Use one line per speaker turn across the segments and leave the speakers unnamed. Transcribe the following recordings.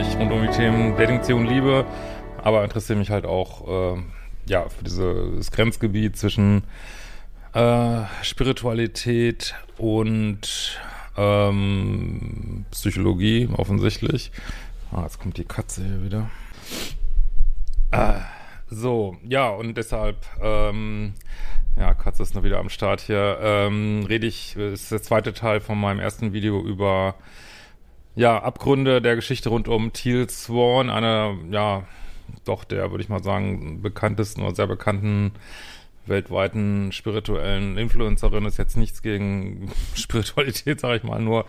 Eigentlich rund um die Themen Dating, Beziehung, Liebe, aber interessiere mich halt auch äh, ja, für dieses Grenzgebiet zwischen äh, Spiritualität und ähm, Psychologie offensichtlich. Ah, jetzt kommt die Katze hier wieder. Ah, so, ja, und deshalb ähm, ja, Katze ist noch wieder am Start hier. Ähm, rede ich, ist der zweite Teil von meinem ersten Video über, ja, Abgründe der Geschichte rund um Teal Swan, einer, ja, doch der, würde ich mal sagen, bekanntesten oder sehr bekannten weltweiten spirituellen Influencerin. Ist jetzt nichts gegen Spiritualität, sage ich mal, nur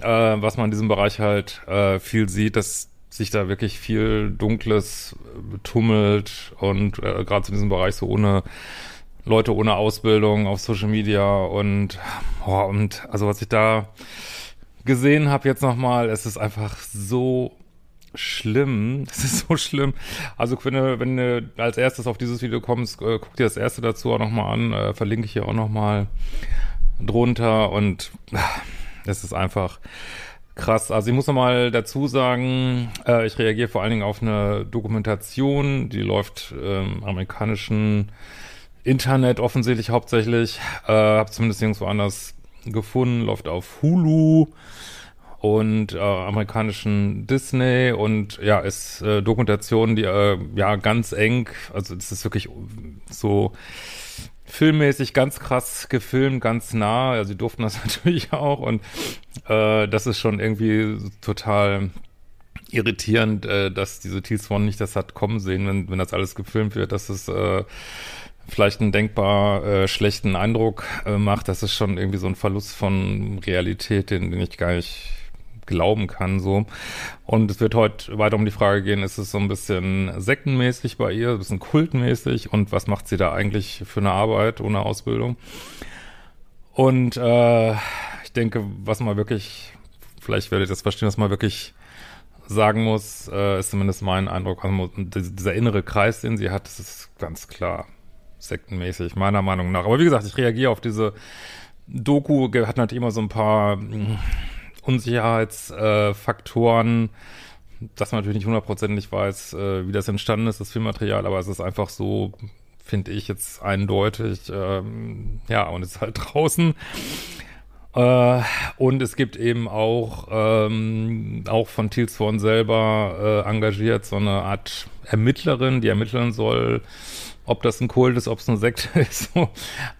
äh, was man in diesem Bereich halt äh, viel sieht, dass sich da wirklich viel Dunkles tummelt und äh, gerade in diesem Bereich so ohne Leute ohne Ausbildung auf Social Media und, oh, und also was ich da gesehen habe jetzt nochmal, es ist einfach so schlimm. Es ist so schlimm. Also wenn du, wenn du als erstes auf dieses Video kommst, äh, guck dir das erste dazu auch nochmal an, äh, verlinke ich hier auch nochmal drunter und äh, es ist einfach krass. Also ich muss nochmal dazu sagen, äh, ich reagiere vor allen Dingen auf eine Dokumentation, die läuft ähm, amerikanischen Internet offensichtlich hauptsächlich. Äh, hab zumindest irgendwo anders gefunden. Läuft auf Hulu und äh, amerikanischen Disney und ja, ist äh, Dokumentation, die äh, ja ganz eng, also es ist wirklich so filmmäßig ganz krass gefilmt, ganz nah. Also sie durften das natürlich auch und äh, das ist schon irgendwie total irritierend, äh, dass diese Teal Swan nicht das hat kommen sehen, wenn, wenn das alles gefilmt wird, dass es äh, vielleicht einen denkbar äh, schlechten Eindruck äh, macht, das ist schon irgendwie so ein Verlust von Realität, den, den ich gar nicht glauben kann, so. Und es wird heute weiter um die Frage gehen, ist es so ein bisschen sektenmäßig bei ihr, ein bisschen kultmäßig und was macht sie da eigentlich für eine Arbeit ohne Ausbildung? Und äh, ich denke, was man wirklich, vielleicht werdet ihr das verstehen, was man wirklich sagen muss, äh, ist zumindest mein Eindruck, also dieser innere Kreis, den sie hat, das ist ganz klar sektenmäßig, meiner Meinung nach. Aber wie gesagt, ich reagiere auf diese Doku, hat natürlich immer so ein paar hm, Unsicherheitsfaktoren, dass man natürlich nicht hundertprozentig weiß, äh, wie das entstanden ist, das Filmmaterial, aber es ist einfach so, finde ich jetzt eindeutig, ähm, ja, und es ist halt draußen. Äh, und es gibt eben auch, ähm, auch von Thiel Swan selber äh, engagiert so eine Art Ermittlerin, die ermitteln soll, ob das ein Kult ist, ob es eine Sekte ist.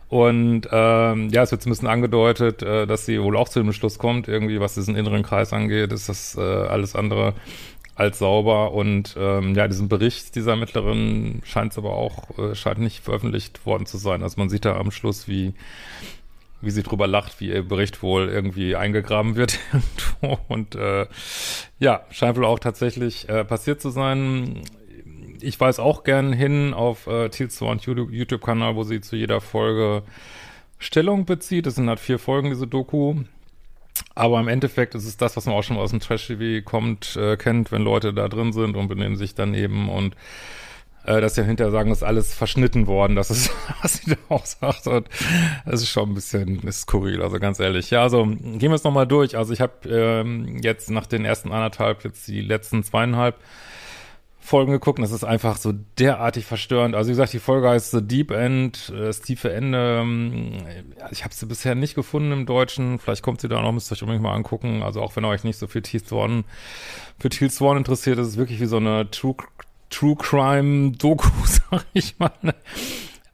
Und ähm, ja, es wird ein bisschen angedeutet, äh, dass sie wohl auch zu dem Schluss kommt, irgendwie, was diesen inneren Kreis angeht, ist das äh, alles andere als sauber. Und ähm, ja, diesen Bericht dieser Ermittlerin scheint es aber auch, äh, scheint nicht veröffentlicht worden zu sein. Also man sieht da am Schluss, wie wie sie drüber lacht, wie ihr Bericht wohl irgendwie eingegraben wird und äh, ja, scheint wohl auch tatsächlich äh, passiert zu sein ich weise auch gern hin auf äh, Thiels YouTube-Kanal, wo sie zu jeder Folge Stellung bezieht. Das sind halt vier Folgen, diese Doku. Aber im Endeffekt ist es das, was man auch schon aus dem Trash-TV kommt, äh, kennt, wenn Leute da drin sind und benehmen sich daneben und äh, dass sie hinterher sagen, ist alles verschnitten worden. Das ist, was sie da auch sagt. Und das ist schon ein bisschen skurril, also ganz ehrlich. Ja, also gehen wir es nochmal durch. Also ich habe ähm, jetzt nach den ersten anderthalb, jetzt die letzten zweieinhalb Folgen geguckt und es ist einfach so derartig verstörend. Also wie gesagt, die Folge heißt The Deep End, äh, das tiefe Ende. Ähm, ich habe sie bisher nicht gefunden im Deutschen. Vielleicht kommt sie da noch, müsst ihr euch unbedingt mal angucken. Also auch wenn euch nicht so für Teal für Teal Swan interessiert, ist es wirklich wie so eine True, True Crime Doku, sag ich mal.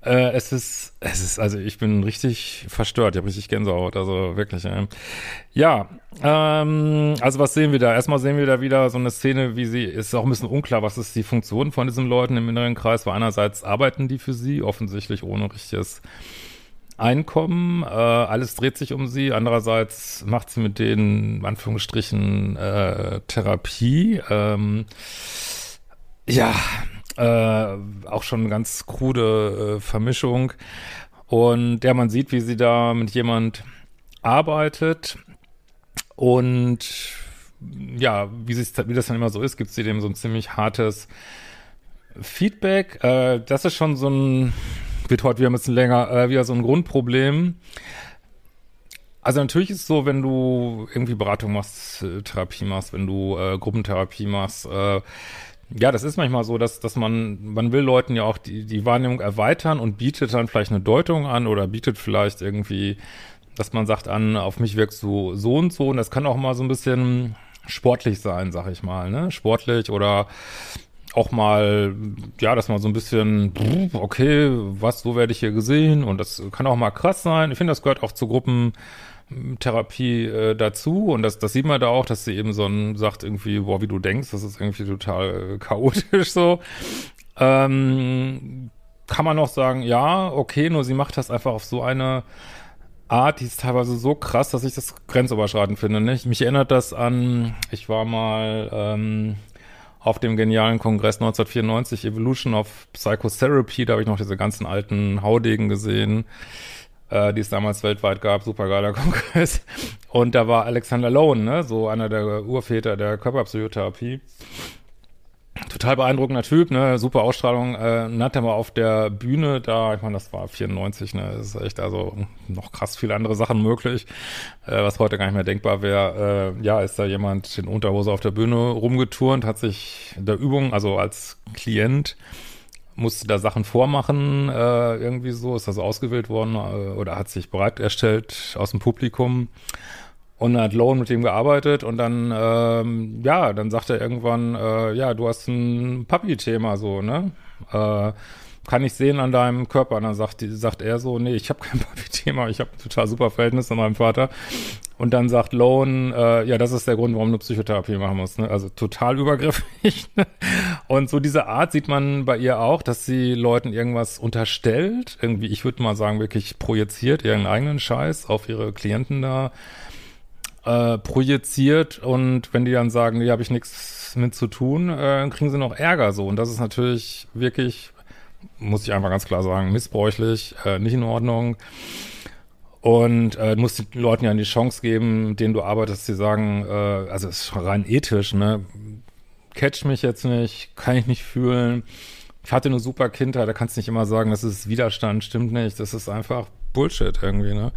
Äh, es ist, es ist, also ich bin richtig verstört, ich habe richtig Gänsehaut, also wirklich. Äh. Ja, ähm, also was sehen wir da? Erstmal sehen wir da wieder so eine Szene, wie sie, ist auch ein bisschen unklar, was ist die Funktion von diesen Leuten im inneren Kreis, weil einerseits arbeiten die für sie, offensichtlich ohne richtiges Einkommen, äh, alles dreht sich um sie, andererseits macht sie mit denen, in Anführungsstrichen, äh, Therapie, ähm, ja, äh, auch schon eine ganz krude äh, Vermischung. Und ja, man sieht, wie sie da mit jemand arbeitet und ja, wie, wie das dann immer so ist, gibt sie dem so ein ziemlich hartes Feedback. Äh, das ist schon so ein, wird heute wieder ein bisschen länger, äh, wieder so ein Grundproblem. Also natürlich ist es so, wenn du irgendwie Beratung machst, äh, Therapie machst, wenn du äh, Gruppentherapie machst, ja, das ist manchmal so, dass, dass man, man will Leuten ja auch die, die Wahrnehmung erweitern und bietet dann vielleicht eine Deutung an oder bietet vielleicht irgendwie, dass man sagt an, auf mich wirkst du so und so und das kann auch mal so ein bisschen sportlich sein, sag ich mal, ne? Sportlich oder auch mal, ja, dass man so ein bisschen, okay, was, so werde ich hier gesehen und das kann auch mal krass sein. Ich finde, das gehört auch zu Gruppen, Therapie äh, dazu und das, das sieht man da auch, dass sie eben so ein, sagt irgendwie, boah, wie du denkst, das ist irgendwie total äh, chaotisch so. Ähm, kann man noch sagen, ja, okay, nur sie macht das einfach auf so eine Art, die ist teilweise so krass, dass ich das grenzüberschreitend finde. Nicht? Mich erinnert das an, ich war mal ähm, auf dem genialen Kongress 1994, Evolution of Psychotherapy, da habe ich noch diese ganzen alten Haudegen gesehen die es damals weltweit gab, super geiler Kongress. Und da war Alexander Lone, ne, so einer der Urväter der Körperpsychotherapie. Total beeindruckender Typ, ne, super Ausstrahlung. Äh, hat er mal auf der Bühne da, ich meine, das war 94, ne, ist echt also noch krass viele andere Sachen möglich, äh, was heute gar nicht mehr denkbar wäre. Äh, ja, ist da jemand in Unterhose auf der Bühne rumgeturnt, hat sich der Übung, also als Klient, musste da Sachen vormachen, äh, irgendwie so, ist das ausgewählt worden äh, oder hat sich bereit erstellt aus dem Publikum. Und hat Lone mit ihm gearbeitet und dann, ähm, ja, dann sagt er irgendwann, äh, ja, du hast ein Papi-Thema so, ne? Äh, kann ich sehen an deinem Körper. Und dann sagt, die, sagt er so, nee, ich habe kein Papi-Thema, ich habe ein total super Verhältnis zu meinem Vater. Und dann sagt Lone, äh, ja, das ist der Grund, warum du Psychotherapie machen musst. Ne? Also total übergriffig. Ne? Und so diese Art sieht man bei ihr auch, dass sie Leuten irgendwas unterstellt. Irgendwie, ich würde mal sagen, wirklich projiziert, ihren eigenen Scheiß auf ihre Klienten da äh, projiziert. Und wenn die dann sagen, nee, habe ich nichts mit zu tun, äh, kriegen sie noch Ärger so. Und das ist natürlich wirklich, muss ich einfach ganz klar sagen, missbräuchlich, äh, nicht in Ordnung. Und äh, musst den Leuten ja die Chance geben, denen du arbeitest, die sagen, äh, also es ist rein ethisch, ne? Catch mich jetzt nicht, kann ich nicht fühlen. Ich hatte eine super Kindheit, da kannst du nicht immer sagen, das ist Widerstand, stimmt nicht. Das ist einfach Bullshit irgendwie, ne?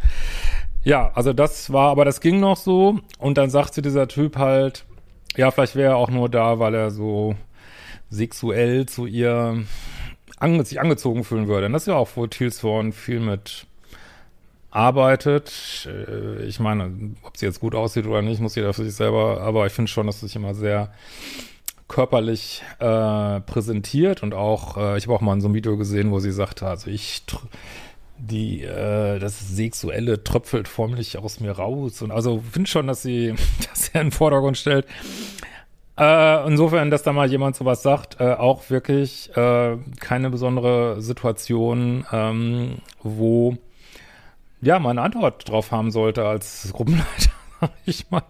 Ja, also das war, aber das ging noch so. Und dann sagte dieser Typ halt, ja, vielleicht wäre er auch nur da, weil er so sexuell zu ihr ange sich angezogen fühlen würde. Und das ist ja auch, wo Thiels Horn viel mit arbeitet. Äh, ich meine, ob sie jetzt gut aussieht oder nicht, muss jeder für sich selber, aber ich finde schon, dass sie sich immer sehr körperlich äh, präsentiert und auch, äh, ich habe auch mal in so einem Video gesehen, wo sie sagte, also ich die äh, das Sexuelle tröpfelt förmlich aus mir raus und also finde schon, dass sie das sehr in den Vordergrund stellt. Äh, insofern, dass da mal jemand sowas sagt, äh, auch wirklich äh, keine besondere Situation, ähm, wo ja, mal eine Antwort drauf haben sollte als Gruppenleiter, ich mal.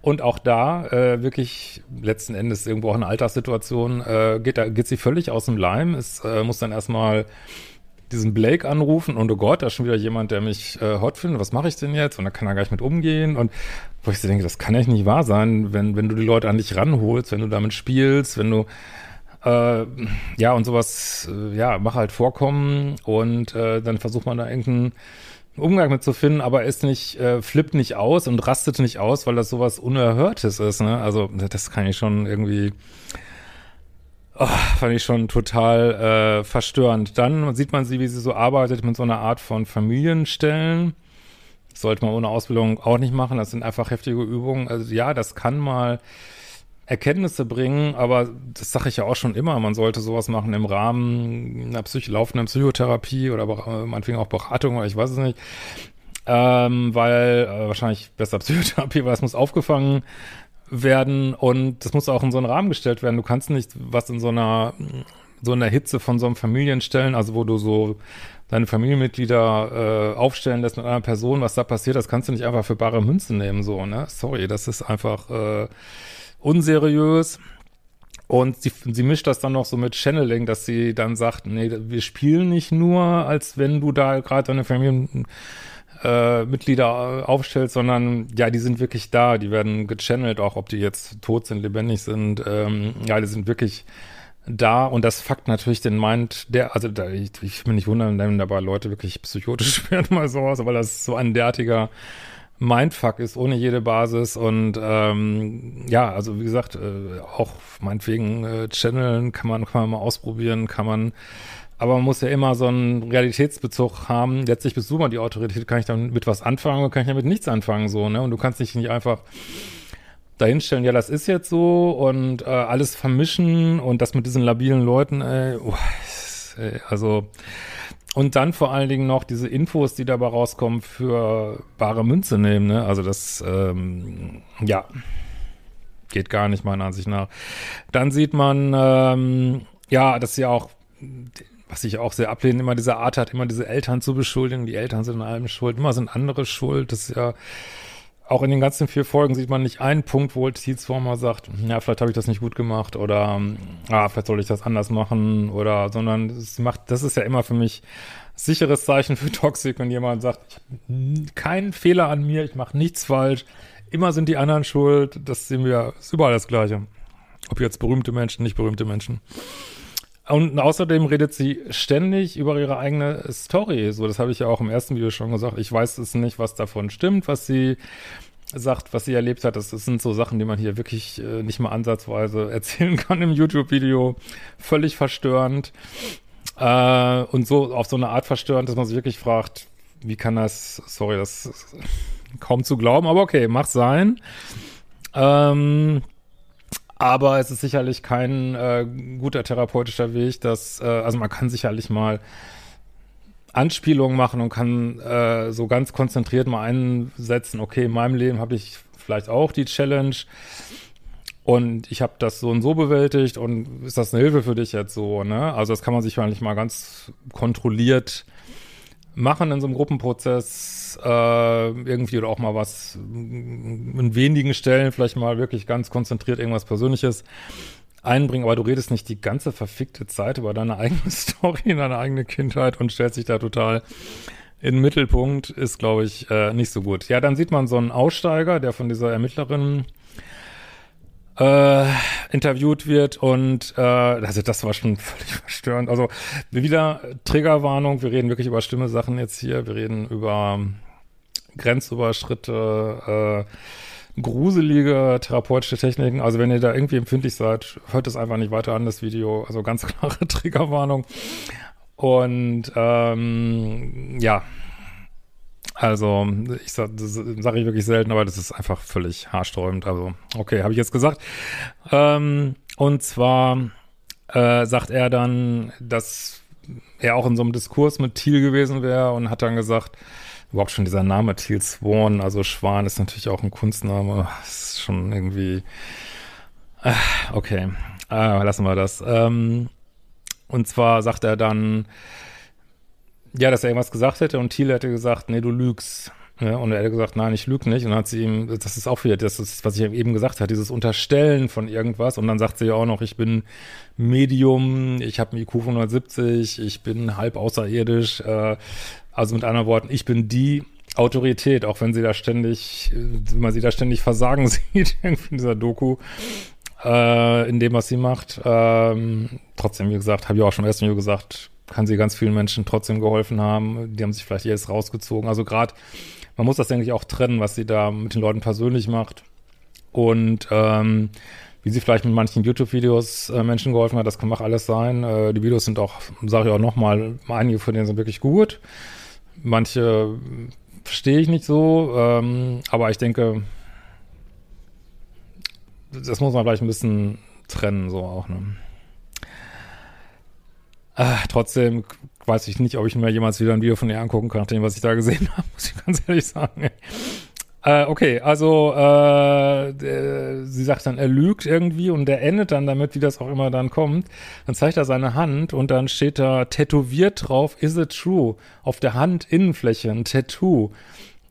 Und auch da äh, wirklich letzten Endes irgendwo auch eine Alltagssituation, äh, geht, da geht sie völlig aus dem Leim. Es äh, muss dann erstmal diesen Blake anrufen und oh Gott, da ist schon wieder jemand, der mich äh, hot findet, was mache ich denn jetzt? Und da kann er gar nicht mit umgehen. Und wo ich so denke, das kann echt nicht wahr sein, wenn, wenn du die Leute an dich ranholst, wenn du damit spielst, wenn du äh, ja und sowas, äh, ja, mach halt vorkommen und äh, dann versucht man da irgendeinen Umgang mit zu finden, aber ist nicht, äh, flippt nicht aus und rastet nicht aus, weil das sowas Unerhörtes ist, ne? Also, das kann ich schon irgendwie, oh, fand ich schon total äh, verstörend. Dann sieht man sie, wie sie so arbeitet mit so einer Art von Familienstellen. Das sollte man ohne Ausbildung auch nicht machen. Das sind einfach heftige Übungen. Also ja, das kann mal Erkenntnisse bringen, aber das sage ich ja auch schon immer, man sollte sowas machen im Rahmen einer Psych laufenden Psychotherapie oder äh, meinetwegen auch Beratung oder ich weiß es nicht. Ähm, weil äh, wahrscheinlich besser Psychotherapie, weil es muss aufgefangen werden und das muss auch in so einen Rahmen gestellt werden. Du kannst nicht was in so einer so einer Hitze von so einem Familienstellen, also wo du so deine Familienmitglieder äh, aufstellen lässt mit einer Person, was da passiert, das kannst du nicht einfach für bare Münze nehmen, so, ne? Sorry, das ist einfach äh, unseriös. Und sie, sie mischt das dann noch so mit Channeling, dass sie dann sagt, nee, wir spielen nicht nur, als wenn du da gerade deine Familienmitglieder äh, Mitglieder aufstellst, sondern ja, die sind wirklich da, die werden gechannelt, auch ob die jetzt tot sind, lebendig sind, ähm, ja, die sind wirklich da. Und das fuckt natürlich den Mind, der, also da, ich, ich will nicht wundern, wenn dabei Leute wirklich psychotisch werden mal sowas, weil das so ein derartiger Mindfuck ist, ohne jede Basis. Und ähm, ja, also wie gesagt, äh, auch meinetwegen äh, Channeln kann man, kann man mal ausprobieren, kann man aber man muss ja immer so einen Realitätsbezug haben. Letztlich bist du mal die Autorität, kann ich damit mit was anfangen oder kann ich damit nichts anfangen, so, ne? Und du kannst dich nicht einfach dahinstellen, ja, das ist jetzt so und äh, alles vermischen und das mit diesen labilen Leuten, ey, oh, ey, also und dann vor allen Dingen noch diese Infos, die dabei rauskommen, für bare Münze nehmen, ne? Also das, ähm, ja, geht gar nicht meiner Ansicht nach. Dann sieht man, ähm, ja, dass ja auch was ich auch sehr ablehne, immer diese Art hat, immer diese Eltern zu beschuldigen. Die Eltern sind in allem schuld, immer sind andere schuld. Das ist ja auch in den ganzen vier Folgen sieht man nicht einen Punkt, wo Tilsformer sagt, ja, vielleicht habe ich das nicht gut gemacht oder ah, vielleicht soll ich das anders machen oder, sondern es macht, das ist ja immer für mich sicheres Zeichen für Toxik, wenn jemand sagt, ich habe keinen Fehler an mir, ich mache nichts falsch, immer sind die anderen schuld, das sehen wir, ist überall das Gleiche. Ob jetzt berühmte Menschen, nicht berühmte Menschen. Und außerdem redet sie ständig über ihre eigene Story. So, das habe ich ja auch im ersten Video schon gesagt. Ich weiß es nicht, was davon stimmt, was sie sagt, was sie erlebt hat. Das, das sind so Sachen, die man hier wirklich äh, nicht mal ansatzweise erzählen kann im YouTube-Video. Völlig verstörend. Äh, und so auf so eine Art verstörend, dass man sich wirklich fragt, wie kann das, sorry, das ist kaum zu glauben, aber okay, mach sein. Ähm, aber es ist sicherlich kein äh, guter therapeutischer Weg, dass, äh, also man kann sicherlich mal Anspielungen machen und kann äh, so ganz konzentriert mal einsetzen, okay, in meinem Leben habe ich vielleicht auch die Challenge und ich habe das so und so bewältigt und ist das eine Hilfe für dich jetzt so, ne? Also das kann man sich eigentlich mal ganz kontrolliert machen in so einem Gruppenprozess äh, irgendwie oder auch mal was in wenigen Stellen vielleicht mal wirklich ganz konzentriert irgendwas Persönliches einbringen, aber du redest nicht die ganze verfickte Zeit über deine eigene Story, deine eigene Kindheit und stellst dich da total in den Mittelpunkt, ist, glaube ich, äh, nicht so gut. Ja, dann sieht man so einen Aussteiger, der von dieser Ermittlerin äh, interviewt wird und äh, also das war schon völlig verstörend. Also wieder Triggerwarnung, wir reden wirklich über schlimme Sachen jetzt hier, wir reden über Grenzüberschritte, äh, gruselige therapeutische Techniken. Also wenn ihr da irgendwie empfindlich seid, hört es einfach nicht weiter an, das Video. Also ganz klare Triggerwarnung. Und ähm, ja, also, ich sag, das sage ich wirklich selten, aber das ist einfach völlig haarsträubend. Also, okay, habe ich jetzt gesagt. Ähm, und zwar äh, sagt er dann, dass er auch in so einem Diskurs mit Thiel gewesen wäre und hat dann gesagt, überhaupt schon dieser Name Thiel Swan, also Schwan ist natürlich auch ein Kunstname. Ist schon irgendwie. Äh, okay, äh, lassen wir das. Ähm, und zwar sagt er dann, ja, dass er irgendwas gesagt hätte und Thiel hätte gesagt, nee, du lügst. Ja, und er hätte gesagt, nein, ich lüge nicht. Und dann hat sie ihm, das ist auch wieder, das ist, was ich eben gesagt habe, dieses Unterstellen von irgendwas. Und dann sagt sie ja auch noch, ich bin Medium, ich habe einen IQ von 170, ich bin halb außerirdisch. Äh, also mit anderen Worten, ich bin die Autorität, auch wenn sie da ständig, wenn man sie da ständig versagen sieht, irgendwie in dieser Doku, äh, in dem, was sie macht. Ähm, trotzdem, wie gesagt, habe ich auch schon im ersten gesagt, kann sie ganz vielen Menschen trotzdem geholfen haben. Die haben sich vielleicht jetzt rausgezogen. Also gerade, man muss das, denke ich, auch trennen, was sie da mit den Leuten persönlich macht. Und ähm, wie sie vielleicht mit manchen YouTube-Videos äh, Menschen geholfen hat, das kann auch alles sein. Äh, die Videos sind auch, sage ich auch nochmal, einige von denen sind wirklich gut. Manche verstehe ich nicht so, ähm, aber ich denke, das muss man vielleicht ein bisschen trennen, so auch, ne? Ach, trotzdem weiß ich nicht, ob ich mir jemals wieder ein Video von ihr angucken kann, nachdem, was ich da gesehen habe, muss ich ganz ehrlich sagen. Äh, okay, also äh, der, sie sagt dann, er lügt irgendwie und der endet dann damit, wie das auch immer dann kommt. Dann zeigt er seine Hand und dann steht da tätowiert drauf, is it true? Auf der Handinnenfläche ein Tattoo.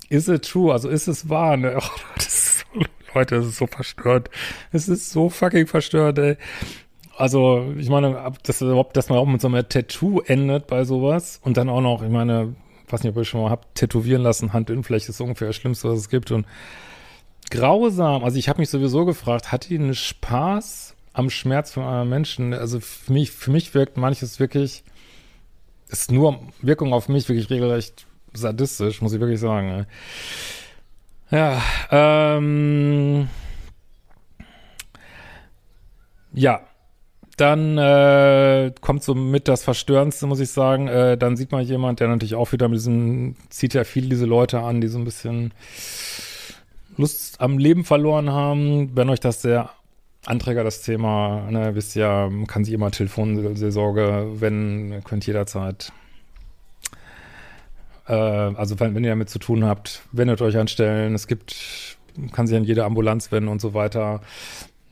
Is it true? Also ist es wahr? Ne? Oh, das ist Leute, das ist so verstört. Es ist so fucking verstört, ey. Also, ich meine, dass, dass man auch mit so einem Tattoo endet bei sowas und dann auch noch, ich meine, weiß nicht, ob ihr schon mal habt, tätowieren lassen, Handinnenfläche ist ungefähr das Schlimmste, was es gibt und grausam. Also ich habe mich sowieso gefragt, hat die einen Spaß am Schmerz von anderen Menschen? Also für mich, für mich wirkt manches wirklich, ist nur Wirkung auf mich wirklich regelrecht sadistisch, muss ich wirklich sagen. Ja, ähm, ja, dann äh, kommt so mit das Verstörendste, muss ich sagen. Äh, dann sieht man jemand, der natürlich auch wieder mit diesem, zieht ja viele diese Leute an, die so ein bisschen Lust am Leben verloren haben. Wenn euch das sehr Anträger das Thema, ne, wisst ihr, kann sich immer Telefonseelsorge, wenn, könnt jederzeit. Äh, also wenn, wenn ihr damit zu tun habt, wendet euch anstellen. Es gibt, kann sich an jede Ambulanz wenden und so weiter.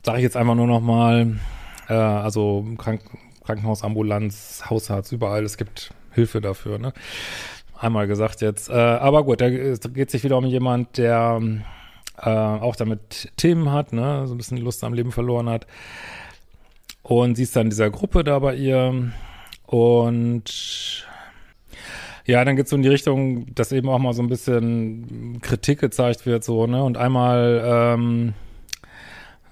Sage ich jetzt einfach nur noch mal äh, also Krank Krankenhausambulanz, Hausarzt, überall. Es gibt Hilfe dafür, ne? Einmal gesagt jetzt. Äh, aber gut, da geht sich wieder um jemand, der äh, auch damit Themen hat, ne? So ein bisschen Lust am Leben verloren hat. Und sie ist dann in dieser Gruppe da bei ihr. Und ja, dann geht es so in die Richtung, dass eben auch mal so ein bisschen Kritik gezeigt wird, so, ne? Und einmal ähm,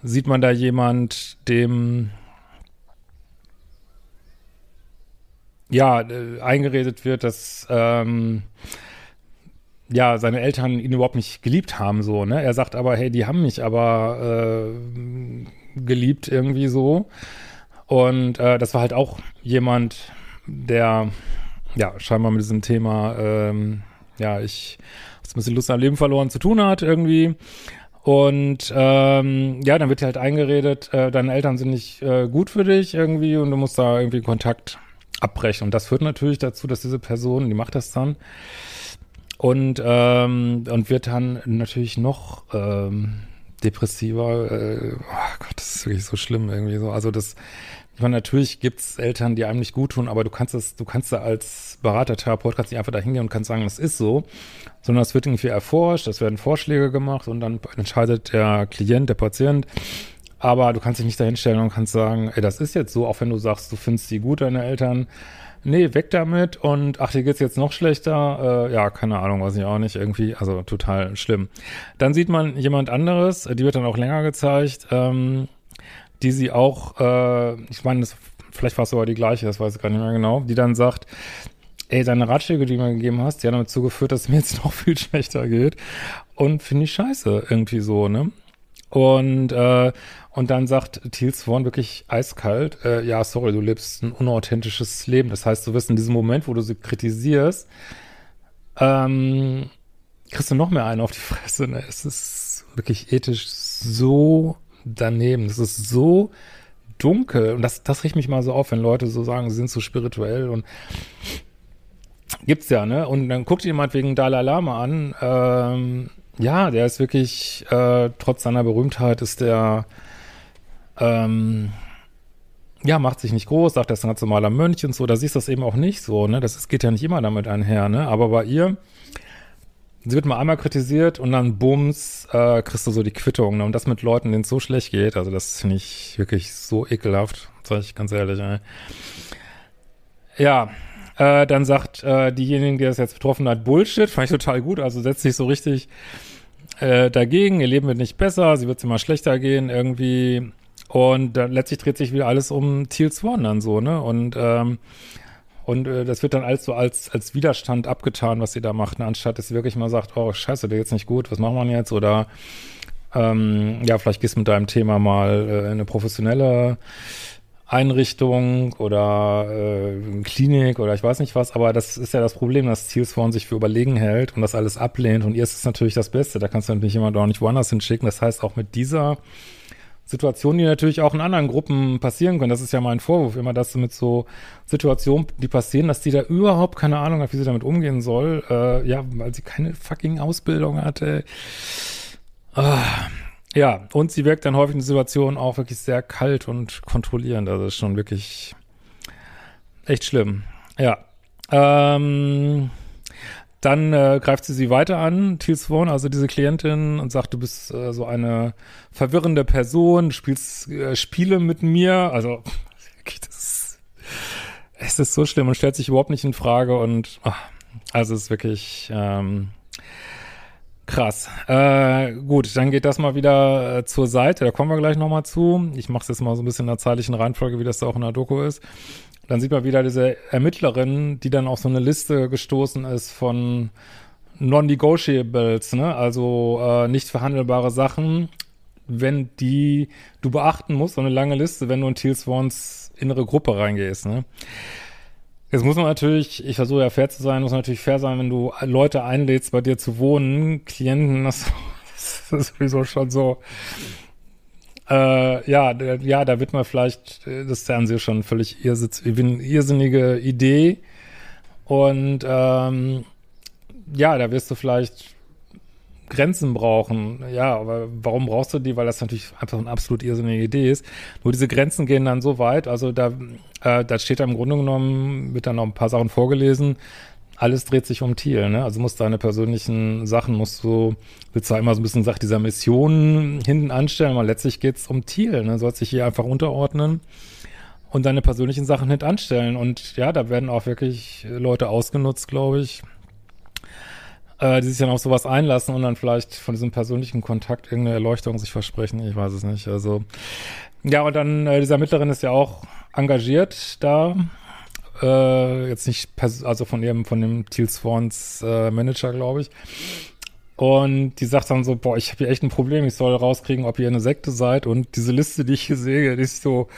sieht man da jemand, dem ja, äh, eingeredet wird, dass ähm, ja, seine Eltern ihn überhaupt nicht geliebt haben, so, ne? Er sagt aber, hey, die haben mich aber äh, geliebt irgendwie so. Und äh, das war halt auch jemand, der ja scheinbar mit diesem Thema, ähm, ja, ich habe ein bisschen Lust am Leben verloren zu tun hat irgendwie. Und ähm, ja, dann wird dir halt eingeredet, äh, deine Eltern sind nicht äh, gut für dich irgendwie und du musst da irgendwie Kontakt abbrechen. Und das führt natürlich dazu, dass diese Person, die macht das dann und, ähm, und wird dann natürlich noch ähm, depressiver. Äh, oh Gott, das ist wirklich so schlimm irgendwie so. Also das, ich meine, natürlich gibt's Eltern, die einem nicht gut tun, aber du kannst es, du kannst da als Berater, Therapeut, kannst nicht einfach da hingehen und kannst sagen, das ist so, sondern es wird irgendwie erforscht, es werden Vorschläge gemacht und dann entscheidet der Klient, der Patient, aber du kannst dich nicht dahinstellen und kannst sagen, ey, das ist jetzt so, auch wenn du sagst, du findest die gut, deine Eltern. Nee, weg damit und ach, dir geht's jetzt noch schlechter. Äh, ja, keine Ahnung, weiß ich auch nicht, irgendwie, also total schlimm. Dann sieht man jemand anderes, die wird dann auch länger gezeigt, ähm, die sie auch, äh, ich meine, das, vielleicht war es sogar die gleiche, das weiß ich gar nicht mehr genau, die dann sagt, ey, deine Ratschläge, die du mir gegeben hast, die haben dazu geführt, dass es mir jetzt noch viel schlechter geht. Und finde ich scheiße, irgendwie so, ne? Und, äh, und dann sagt Thiel Swan wirklich eiskalt, äh, ja, sorry, du lebst ein unauthentisches Leben. Das heißt, du wirst in diesem Moment, wo du sie kritisierst, ähm, kriegst du noch mehr einen auf die Fresse. Ne? Es ist wirklich ethisch so daneben. Es ist so dunkel. Und das, das riecht mich mal so auf, wenn Leute so sagen, sie sind so spirituell und gibt's ja, ne? Und dann guckt jemand wegen Dalai Lama an, ähm, ja, der ist wirklich, äh, trotz seiner Berühmtheit ist der, ähm, ja, macht sich nicht groß, sagt, er ist ein ganz normaler Mönch und so, da siehst du das eben auch nicht so, ne? Das geht ja nicht immer damit einher, ne? Aber bei ihr, sie wird mal einmal kritisiert und dann bums, äh, kriegst du so die Quittung, ne? Und das mit Leuten, denen es so schlecht geht, also das finde ich wirklich so ekelhaft, sag ich ganz ehrlich, ey. Ja, äh, dann sagt äh, diejenigen, die das jetzt betroffen hat, Bullshit, fand ich total gut, also setzt sich so richtig äh, dagegen, ihr Leben wird nicht besser, sie wird immer schlechter gehen irgendwie und dann letztlich dreht sich wieder alles um Teal Swan dann so, ne, und ähm, und äh, das wird dann alles so als, als Widerstand abgetan, was sie da macht, ne? anstatt dass sie wirklich mal sagt, oh scheiße, der geht's nicht gut, was machen wir jetzt? Oder ähm, ja, vielleicht gehst du mit deinem Thema mal äh, in eine professionelle Einrichtung oder äh, Klinik oder ich weiß nicht was, aber das ist ja das Problem, dass Zielsvorn sich für überlegen hält und das alles ablehnt und ihr ist es natürlich das Beste, da kannst du natürlich jemand auch nicht woanders hinschicken. Das heißt, auch mit dieser Situationen, die natürlich auch in anderen Gruppen passieren können. Das ist ja mein Vorwurf, immer dass mit so Situationen, die passieren, dass die da überhaupt keine Ahnung hat, wie sie damit umgehen soll. Äh, ja, weil sie keine fucking Ausbildung hatte. Ah, ja, und sie wirkt dann häufig in Situationen auch wirklich sehr kalt und kontrollierend. Also ist schon wirklich echt schlimm. Ja. Ähm, dann äh, greift sie sie weiter an, Teal Swan, also diese Klientin, und sagt, du bist äh, so eine verwirrende Person, du spielst äh, Spiele mit mir. Also, das, es ist so schlimm und stellt sich überhaupt nicht in Frage. Und ach, also es ist wirklich ähm, krass. Äh, gut, dann geht das mal wieder äh, zur Seite. Da kommen wir gleich nochmal zu. Ich mache es jetzt mal so ein bisschen in der zeitlichen Reihenfolge, wie das da auch in der Doku ist. Dann sieht man wieder diese Ermittlerin, die dann auf so eine Liste gestoßen ist von Non-Negotiables, ne? also äh, nicht verhandelbare Sachen, wenn die du beachten musst, so eine lange Liste, wenn du in Teal Swans innere Gruppe reingehst. Ne? Jetzt muss man natürlich, ich versuche ja fair zu sein, muss natürlich fair sein, wenn du Leute einlädst, bei dir zu wohnen, Klienten, das, das ist sowieso schon so äh, ja, ja, da wird man vielleicht äh, das Fernsehen schon völlig irrsinnige Idee. Und ähm, ja, da wirst du vielleicht Grenzen brauchen. Ja, aber warum brauchst du die? Weil das natürlich einfach eine absolut irrsinnige Idee ist. Nur diese Grenzen gehen dann so weit, also da, äh, da steht da im Grunde genommen, wird dann noch ein paar Sachen vorgelesen, alles dreht sich um Thiel, ne? Also musst deine persönlichen Sachen, musst du, willst du immer so ein bisschen, sagt, dieser Mission hinten anstellen, aber letztlich geht's um Thiel, ne? Sollst dich hier einfach unterordnen und deine persönlichen Sachen hinten anstellen. Und ja, da werden auch wirklich Leute ausgenutzt, glaube ich, äh, die sich dann auf sowas einlassen und dann vielleicht von diesem persönlichen Kontakt irgendeine Erleuchtung sich versprechen. Ich weiß es nicht. Also, ja, und dann, äh, dieser Mittlerin ist ja auch engagiert da äh, jetzt nicht, also von ihrem, von dem Teal Swans äh, Manager, glaube ich. Und die sagt dann so, boah, ich habe hier echt ein Problem, ich soll rauskriegen, ob ihr eine Sekte seid. Und diese Liste, die ich hier sehe, die ist so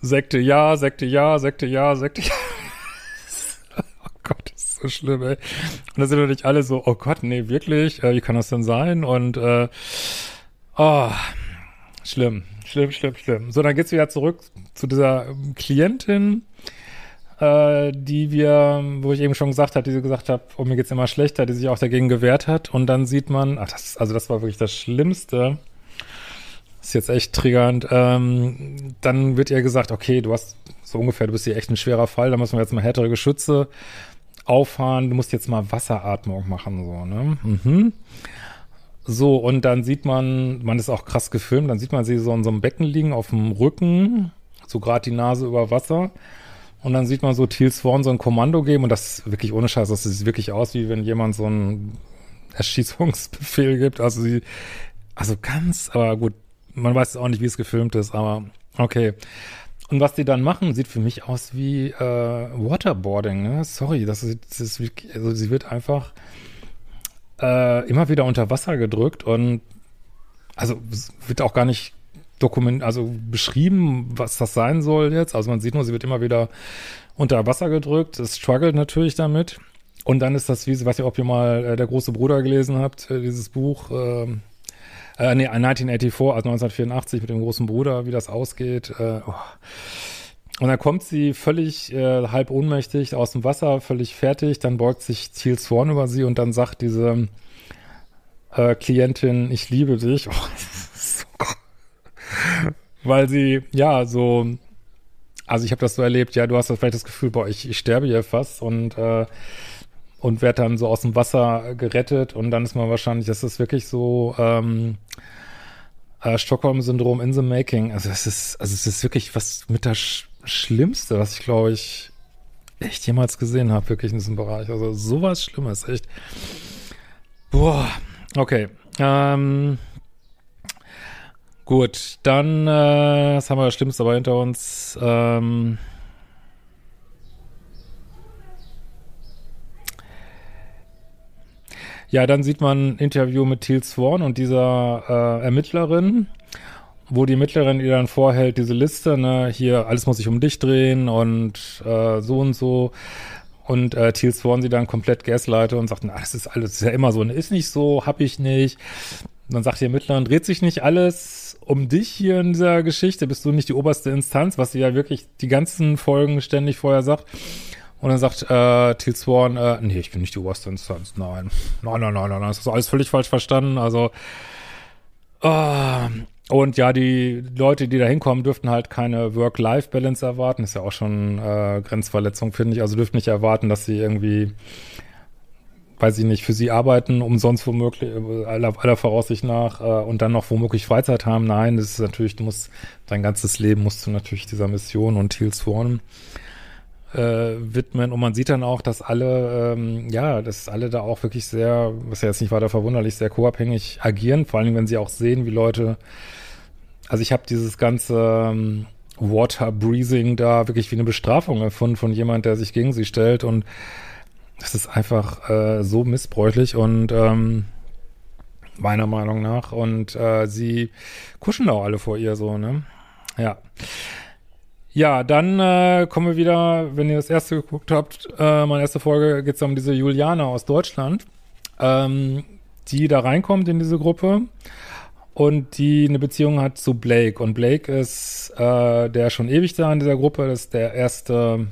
Sekte ja, Sekte ja, Sekte ja, Sekte ja. oh Gott, das ist so schlimm, ey. Und da sind natürlich alle so, oh Gott, nee, wirklich, äh, wie kann das denn sein? Und äh, oh, schlimm, schlimm, schlimm, schlimm. So, dann geht's wieder zurück zu dieser Klientin äh, die wir, wo ich eben schon gesagt habe, die sie gesagt hat, oh, mir geht's immer schlechter, die sich auch dagegen gewehrt hat. Und dann sieht man, ach, das, also das war wirklich das Schlimmste. ist jetzt echt triggernd. Ähm, dann wird ihr gesagt, okay, du hast so ungefähr, du bist hier echt ein schwerer Fall, da müssen wir jetzt mal härtere Geschütze auffahren, du musst jetzt mal Wasseratmung machen, so, ne? Mhm. So, und dann sieht man, man ist auch krass gefilmt, dann sieht man sie so in so einem Becken liegen, auf dem Rücken, so gerade die Nase über Wasser. Und dann sieht man so Teal Swan so ein Kommando geben und das ist wirklich ohne Scheiß, das sieht wirklich aus, wie wenn jemand so einen Erschießungsbefehl gibt. Also sie, also ganz, aber gut, man weiß auch nicht, wie es gefilmt ist, aber okay. Und was die dann machen, sieht für mich aus wie äh, Waterboarding, ne? Sorry, das ist, das ist wirklich, also sie wird einfach äh, immer wieder unter Wasser gedrückt und also wird auch gar nicht dokument, also beschrieben, was das sein soll jetzt. Also man sieht nur, sie wird immer wieder unter Wasser gedrückt. Es struggelt natürlich damit. Und dann ist das, wie, ich weiß nicht, ob ihr mal äh, der große Bruder gelesen habt, äh, dieses Buch, äh, äh, nee, 1984, also 1984 mit dem großen Bruder, wie das ausgeht. Äh, oh. Und dann kommt sie völlig äh, halb ohnmächtig aus dem Wasser, völlig fertig. Dann beugt sich Thiel Swan über sie und dann sagt diese äh, Klientin, ich liebe dich. Oh, weil sie, ja, so, also ich habe das so erlebt, ja, du hast vielleicht das Gefühl, boah, ich, ich sterbe hier fast und, äh, und werde dann so aus dem Wasser gerettet und dann ist man wahrscheinlich, das ist wirklich so, ähm, äh, Stockholm-Syndrom in the making. Also es ist, also es ist wirklich was mit das Sch Schlimmste, was ich glaube ich echt jemals gesehen habe, wirklich in diesem Bereich. Also sowas Schlimmes, echt. Boah, okay. Ähm, Gut, dann, äh, das haben wir das Schlimmste aber hinter uns. Ähm, ja, dann sieht man ein Interview mit Teal Swan und dieser äh, Ermittlerin, wo die Ermittlerin ihr dann vorhält, diese Liste, ne, hier, alles muss sich um dich drehen und äh, so und so. Und äh, Teal Swan sie dann komplett gaslightet und sagt, na, das ist alles, ist ja immer so, ne, ist nicht so, hab ich nicht dann sagt die Ermittlerin, dreht sich nicht alles um dich hier in dieser Geschichte? Bist du nicht die oberste Instanz, was sie ja wirklich die ganzen Folgen ständig vorher sagt? Und dann sagt äh, Till Swan, äh, nee, ich bin nicht die oberste Instanz. Nein, nein, nein, nein, nein, das ist alles völlig falsch verstanden. Also, äh, und ja, die Leute, die da hinkommen, dürften halt keine Work-Life-Balance erwarten. Ist ja auch schon äh, Grenzverletzung, finde ich. Also dürften nicht erwarten, dass sie irgendwie weiß ich nicht, für sie arbeiten, umsonst womöglich, aller, aller Voraussicht nach, äh, und dann noch womöglich Freizeit haben. Nein, das ist natürlich, du musst, dein ganzes Leben musst du natürlich dieser Mission und Teal äh, widmen. Und man sieht dann auch, dass alle, ähm, ja, dass alle da auch wirklich sehr, was ja jetzt nicht weiter verwunderlich, sehr co-abhängig agieren, vor allem wenn sie auch sehen, wie Leute, also ich habe dieses ganze ähm, Water Breathing da wirklich wie eine Bestrafung erfunden von jemand, der sich gegen sie stellt und das ist einfach äh, so missbräuchlich und ähm, meiner Meinung nach. Und äh, sie kuschen auch alle vor ihr so, ne? Ja. Ja, dann äh, kommen wir wieder, wenn ihr das erste geguckt habt, äh, meine erste Folge geht es um diese Juliane aus Deutschland, ähm, die da reinkommt in diese Gruppe und die eine Beziehung hat zu Blake. Und Blake ist äh, der schon ewig da in dieser Gruppe, das ist der erste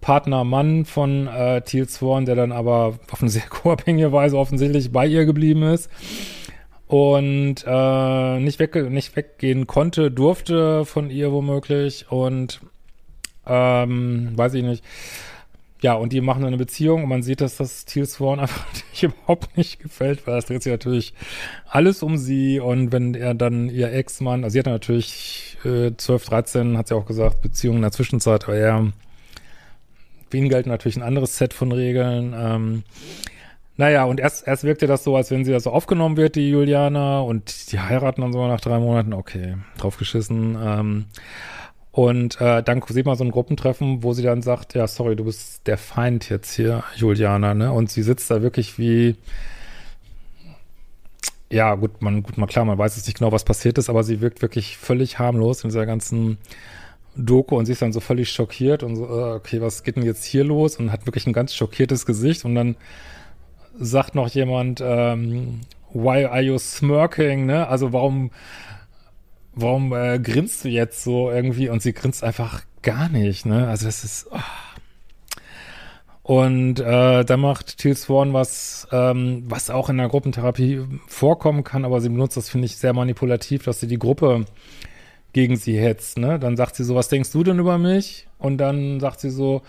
Partner Mann von äh, Teal Swan, der dann aber auf eine sehr co-abhängige Weise offensichtlich bei ihr geblieben ist und äh, nicht, weg, nicht weggehen konnte, durfte von ihr womöglich und ähm, weiß ich nicht. Ja, und die machen eine Beziehung und man sieht, dass das Teal Swan einfach überhaupt nicht gefällt, weil es dreht sich natürlich alles um sie und wenn er dann ihr Ex-Mann, also sie hat natürlich äh, 12, 13, hat sie auch gesagt, Beziehungen in der Zwischenzeit, aber er für ihn galt natürlich ein anderes Set von Regeln. Ähm, naja, und erst, erst wirkte das so, als wenn sie da so aufgenommen wird, die Juliana, und die heiraten dann so nach drei Monaten, okay, draufgeschissen. Ähm, und äh, dann sieht man so ein Gruppentreffen, wo sie dann sagt, ja, sorry, du bist der Feind jetzt hier, Juliana, ne? Und sie sitzt da wirklich wie, ja, gut, man, gut, mal klar, man weiß jetzt nicht genau, was passiert ist, aber sie wirkt wirklich völlig harmlos in dieser ganzen Doku und sie ist dann so völlig schockiert und so, äh, okay, was geht denn jetzt hier los? Und hat wirklich ein ganz schockiertes Gesicht und dann sagt noch jemand, ähm, why are you smirking, ne? Also warum, warum äh, grinst du jetzt so irgendwie? Und sie grinst einfach gar nicht, ne? Also das ist, oh. Und äh, da macht Teal Swan was, ähm, was auch in der Gruppentherapie vorkommen kann, aber sie benutzt das, finde ich, sehr manipulativ, dass sie die Gruppe gegen sie hetzt, ne? Dann sagt sie so, was denkst du denn über mich? Und dann sagt sie so,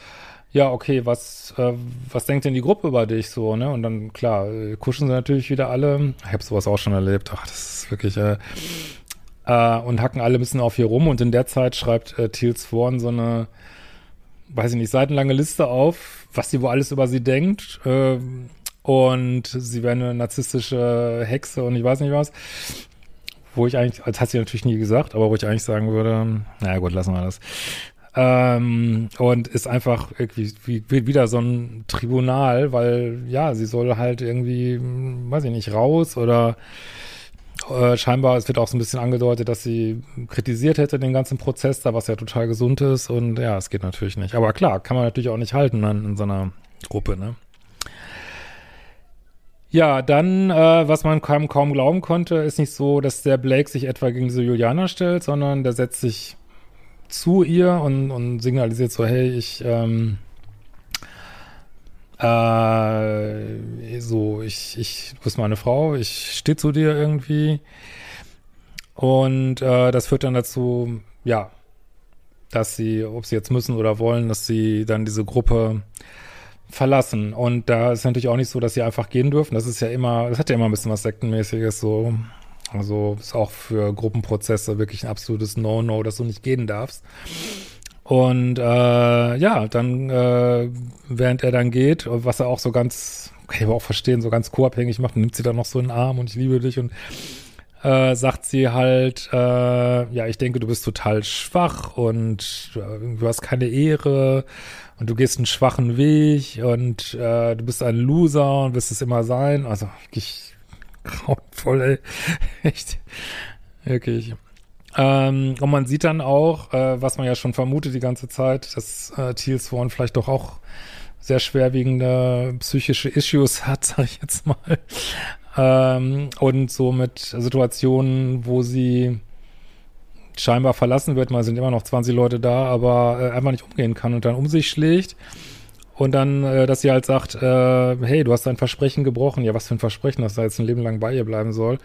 ja, okay, was, äh, was denkt denn die Gruppe über dich so, ne? Und dann, klar, äh, kuschen sie natürlich wieder alle. Ich habe sowas auch schon erlebt. Ach, das ist wirklich, äh, äh, und hacken alle ein bisschen auf ihr rum. Und in der Zeit schreibt äh, Teal Swan so eine, weiß ich nicht, seitenlange Liste auf, was sie wo alles über sie denkt. Äh, und sie wäre eine narzisstische Hexe und ich weiß nicht was wo ich eigentlich, das hat sie natürlich nie gesagt, aber wo ich eigentlich sagen würde, naja gut, lassen wir das. Ähm, und ist einfach irgendwie wie, wieder so ein Tribunal, weil ja, sie soll halt irgendwie, weiß ich nicht, raus oder äh, scheinbar, es wird auch so ein bisschen angedeutet, dass sie kritisiert hätte den ganzen Prozess da, was ja total gesund ist und ja, es geht natürlich nicht. Aber klar, kann man natürlich auch nicht halten dann in so einer Gruppe, ne? Ja, dann, äh, was man kaum, kaum glauben konnte, ist nicht so, dass der Blake sich etwa gegen diese Juliana stellt, sondern der setzt sich zu ihr und, und signalisiert so, hey, ich, ähm, äh, so, ich, ich, du bist meine Frau, ich stehe zu dir irgendwie. Und äh, das führt dann dazu, ja, dass sie, ob sie jetzt müssen oder wollen, dass sie dann diese Gruppe verlassen. Und da ist natürlich auch nicht so, dass sie einfach gehen dürfen. Das ist ja immer, das hat ja immer ein bisschen was Sektenmäßiges so. Also ist auch für Gruppenprozesse wirklich ein absolutes No-No, dass du nicht gehen darfst. Und äh, ja, dann, äh, während er dann geht, was er auch so ganz, kann ich aber auch verstehen, so ganz co-abhängig macht, nimmt sie dann noch so einen Arm und ich liebe dich und äh, sagt sie halt, äh, ja, ich denke, du bist total schwach und äh, du hast keine Ehre und du gehst einen schwachen Weg und äh, du bist ein Loser und wirst es immer sein. Also wirklich grauenvoll, ey. Echt. Wirklich. Ähm, und man sieht dann auch, äh, was man ja schon vermutet die ganze Zeit, dass äh, Teal Swan vielleicht doch auch sehr schwerwiegende psychische Issues hat, sag ich jetzt mal. Ähm, und so mit Situationen, wo sie scheinbar verlassen wird, mal sind immer noch 20 Leute da, aber äh, einfach nicht umgehen kann und dann um sich schlägt. Und dann, äh, dass sie halt sagt, äh, hey, du hast dein Versprechen gebrochen. Ja, was für ein Versprechen, dass er jetzt ein Leben lang bei ihr bleiben soll.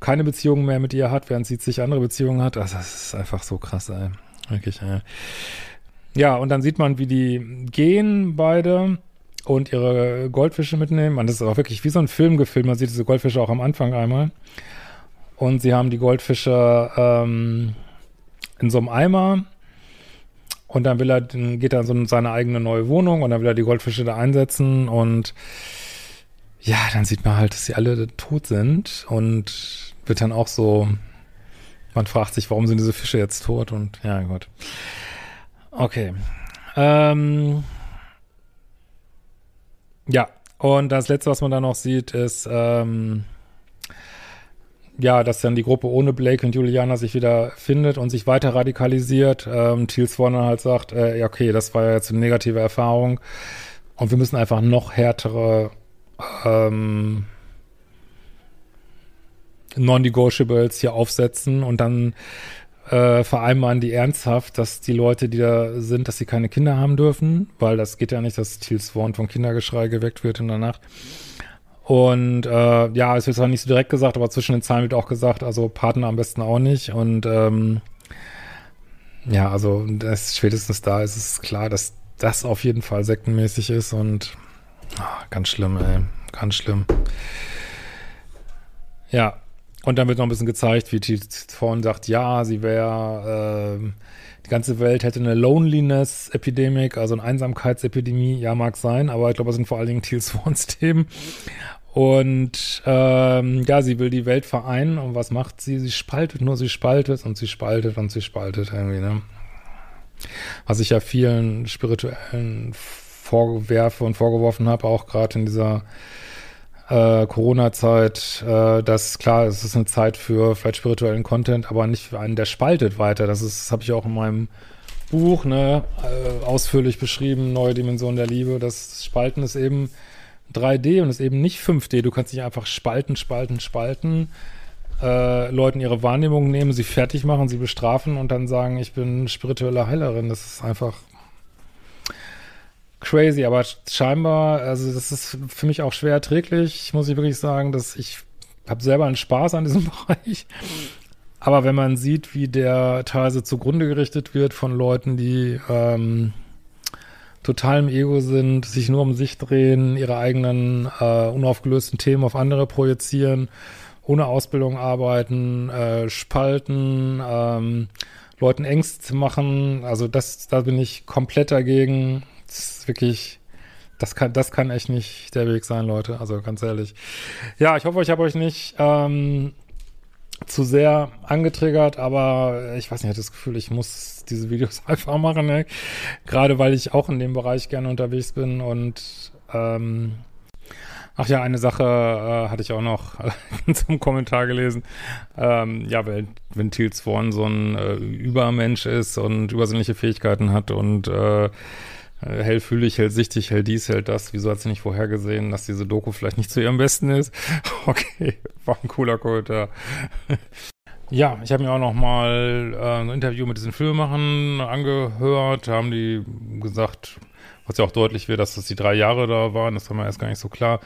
Keine Beziehungen mehr mit ihr hat, während sie sich andere Beziehungen hat. Also, das ist einfach so krass, ey. Wirklich, ey. Ja, und dann sieht man, wie die gehen beide und ihre Goldfische mitnehmen. Man, das ist auch wirklich wie so ein Film gefilmt. Man sieht diese Goldfische auch am Anfang einmal. Und sie haben die Goldfische ähm, in so einem Eimer. Und dann will er, geht er in so seine eigene neue Wohnung und dann will er die Goldfische da einsetzen. Und ja, dann sieht man halt, dass sie alle tot sind. Und wird dann auch so, man fragt sich, warum sind diese Fische jetzt tot? Und ja, gut. Okay. Ähm, ja, und das letzte, was man dann noch sieht, ist, ähm, ja, dass dann die Gruppe ohne Blake und Juliana sich wieder findet und sich weiter radikalisiert. Ähm, Thiel Swanner halt sagt, äh, ja, okay, das war ja jetzt eine negative Erfahrung und wir müssen einfach noch härtere ähm, Non-Negotiables hier aufsetzen und dann äh, vereinbaren die ernsthaft, dass die Leute, die da sind, dass sie keine Kinder haben dürfen, weil das geht ja nicht, dass Thiel Swan von Kindergeschrei geweckt wird in der Nacht. Und äh, ja, es wird zwar nicht so direkt gesagt, aber zwischen den Zeilen wird auch gesagt, also Partner am besten auch nicht. Und ähm, ja, also das, spätestens da ist es klar, dass das auf jeden Fall sektenmäßig ist und oh, ganz schlimm, ey. Ganz schlimm. Ja, und dann wird noch ein bisschen gezeigt, wie Thorn sagt, ja, sie wäre, äh, die ganze Welt hätte eine Loneliness-Epidemik, also eine Einsamkeitsepidemie, ja, mag sein, aber ich glaube, das sind vor allen Dingen Thiel Swans Themen. Und ähm, ja, sie will die Welt vereinen und was macht sie? Sie spaltet nur, sie spaltet und sie spaltet und sie spaltet irgendwie, ne? Was ich ja vielen spirituellen vorwerfe und vorgeworfen habe, auch gerade in dieser äh, Corona-Zeit, äh, dass klar, es ist eine Zeit für vielleicht spirituellen Content, aber nicht für einen, der spaltet weiter. Das ist, das habe ich auch in meinem Buch ne, äh, ausführlich beschrieben, Neue Dimension der Liebe. Das Spalten ist eben 3D und ist eben nicht 5D. Du kannst nicht einfach spalten, spalten, spalten, äh, Leuten ihre Wahrnehmung nehmen, sie fertig machen, sie bestrafen und dann sagen, ich bin spirituelle Heilerin. Das ist einfach crazy, aber scheinbar, also das ist für mich auch schwer erträglich, muss ich wirklich sagen, dass ich habe selber einen Spaß an diesem Bereich. Aber wenn man sieht, wie der teilweise zugrunde gerichtet wird von Leuten, die ähm, total im Ego sind, sich nur um sich drehen, ihre eigenen äh, unaufgelösten Themen auf andere projizieren, ohne Ausbildung arbeiten, äh, spalten, ähm, Leuten Ängste machen. Also das, da bin ich komplett dagegen. Das ist wirklich, das kann, das kann echt nicht der Weg sein, Leute. Also ganz ehrlich. Ja, ich hoffe, ich habe euch nicht ähm, zu sehr angetriggert, aber ich weiß nicht, ich hatte das Gefühl, ich muss diese Videos einfach machen, ne? gerade weil ich auch in dem Bereich gerne unterwegs bin und ähm, Ach ja, eine Sache äh, hatte ich auch noch zum Kommentar gelesen. Ähm, ja, weil wenn Thiel Swan so ein äh, Übermensch ist und übersinnliche Fähigkeiten hat und äh, hellfühlig, hellsichtig, hell dies, hell das. Wieso hat sie nicht vorhergesehen, dass diese Doku vielleicht nicht zu ihrem Besten ist? Okay, war ein cooler Kommentar. Ja, ich habe mir auch noch mal äh, ein Interview mit diesen Filmemachern angehört. haben die gesagt, was ja auch deutlich wird, dass das die drei Jahre da waren. Das war mir erst gar nicht so klar.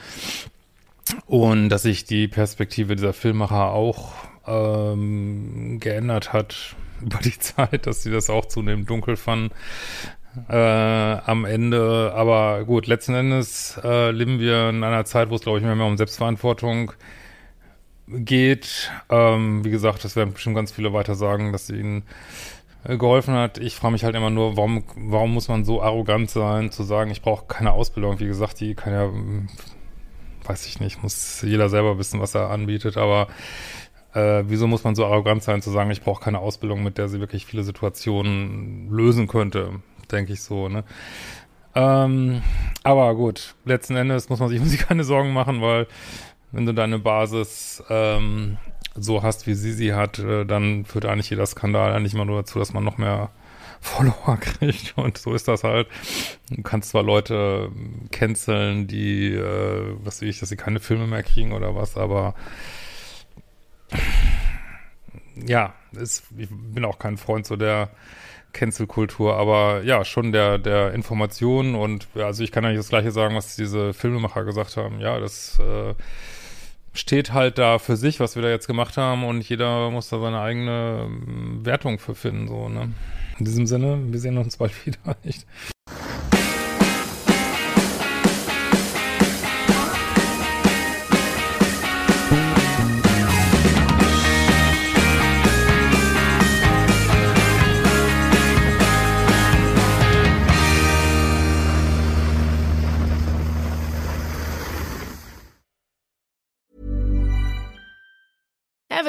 Und dass sich die Perspektive dieser Filmmacher auch ähm, geändert hat über die Zeit, dass sie das auch zunehmend dunkel fanden äh, am Ende. Aber gut, letzten Endes äh, leben wir in einer Zeit, wo es, glaube ich, mehr, mehr um Selbstverantwortung geht. Ähm, wie gesagt, das werden bestimmt ganz viele weiter sagen, dass sie ihnen äh, geholfen hat. Ich frage mich halt immer nur, warum, warum muss man so arrogant sein, zu sagen, ich brauche keine Ausbildung. Wie gesagt, die kann ja, hm, weiß ich nicht, muss jeder selber wissen, was er anbietet, aber äh, wieso muss man so arrogant sein, zu sagen, ich brauche keine Ausbildung, mit der sie wirklich viele Situationen lösen könnte? denke ich so, ne? Ähm, aber gut, letzten Endes muss man sich um sie keine Sorgen machen, weil wenn du deine Basis ähm, so hast, wie sie sie hat, äh, dann führt eigentlich jeder Skandal eigentlich immer nur dazu, dass man noch mehr Follower kriegt und so ist das halt. Du kannst zwar Leute canceln, die, äh, was weiß ich, dass sie keine Filme mehr kriegen oder was, aber ja, ist, ich bin auch kein Freund so der Cancel-Kultur, aber ja, schon der, der Information und also ich kann eigentlich das Gleiche sagen, was diese Filmemacher gesagt haben. Ja, das äh, steht halt da für sich, was wir da jetzt gemacht haben und jeder muss da seine eigene ähm, Wertung für finden, so, ne? In diesem Sinne, wir sehen uns bald wieder, nicht?